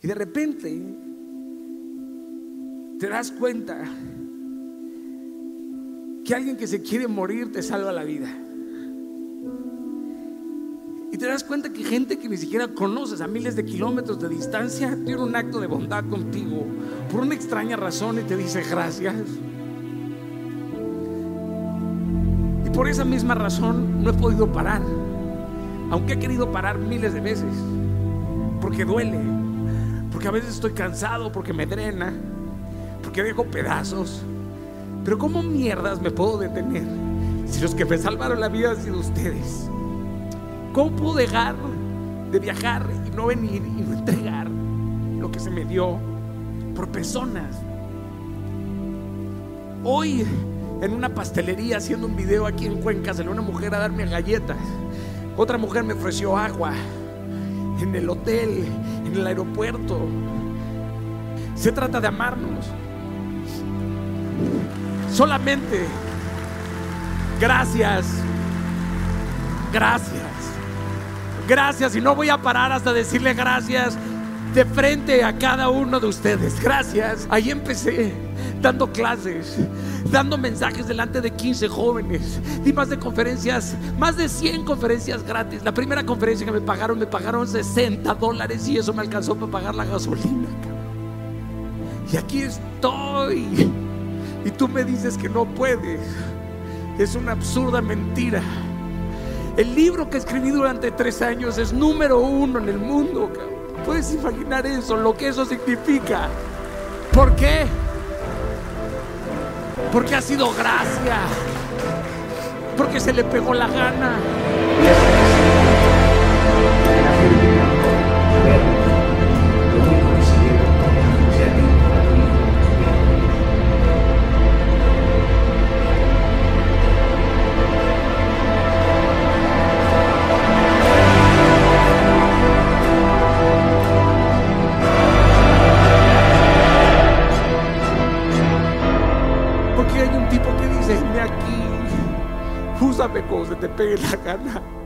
Y de repente te das cuenta que alguien que se quiere morir te salva la vida. Y te das cuenta que gente que ni siquiera conoces a miles de kilómetros de distancia tiene un acto de bondad contigo por una extraña razón y te dice gracias. Y por esa misma razón no he podido parar, aunque he querido parar miles de veces, porque duele, porque a veces estoy cansado, porque me drena, porque dejo pedazos. Pero ¿cómo mierdas me puedo detener si los que me salvaron la vida han sido ustedes? ¿Cómo puedo dejar de viajar y no venir y no entregar lo que se me dio por personas? Hoy en una pastelería haciendo un video aquí en Cuenca salió una mujer a darme galletas. Otra mujer me ofreció agua en el hotel, en el aeropuerto. Se trata de amarnos. Solamente gracias. Gracias. Gracias. Y no voy a parar hasta decirle gracias de frente a cada uno de ustedes. Gracias. Ahí empecé dando clases, dando mensajes delante de 15 jóvenes. Di más de conferencias, más de 100 conferencias gratis. La primera conferencia que me pagaron, me pagaron 60 dólares y eso me alcanzó para pagar la gasolina. Y aquí estoy. Y tú me dices que no puedes. Es una absurda mentira. El libro que escribí durante tres años es número uno en el mundo. Puedes imaginar eso, lo que eso significa. ¿Por qué? Porque ha sido gracia. Porque se le pegó la gana. Porque hay un tipo que dice, aquí, úsame como se te pegue la gana.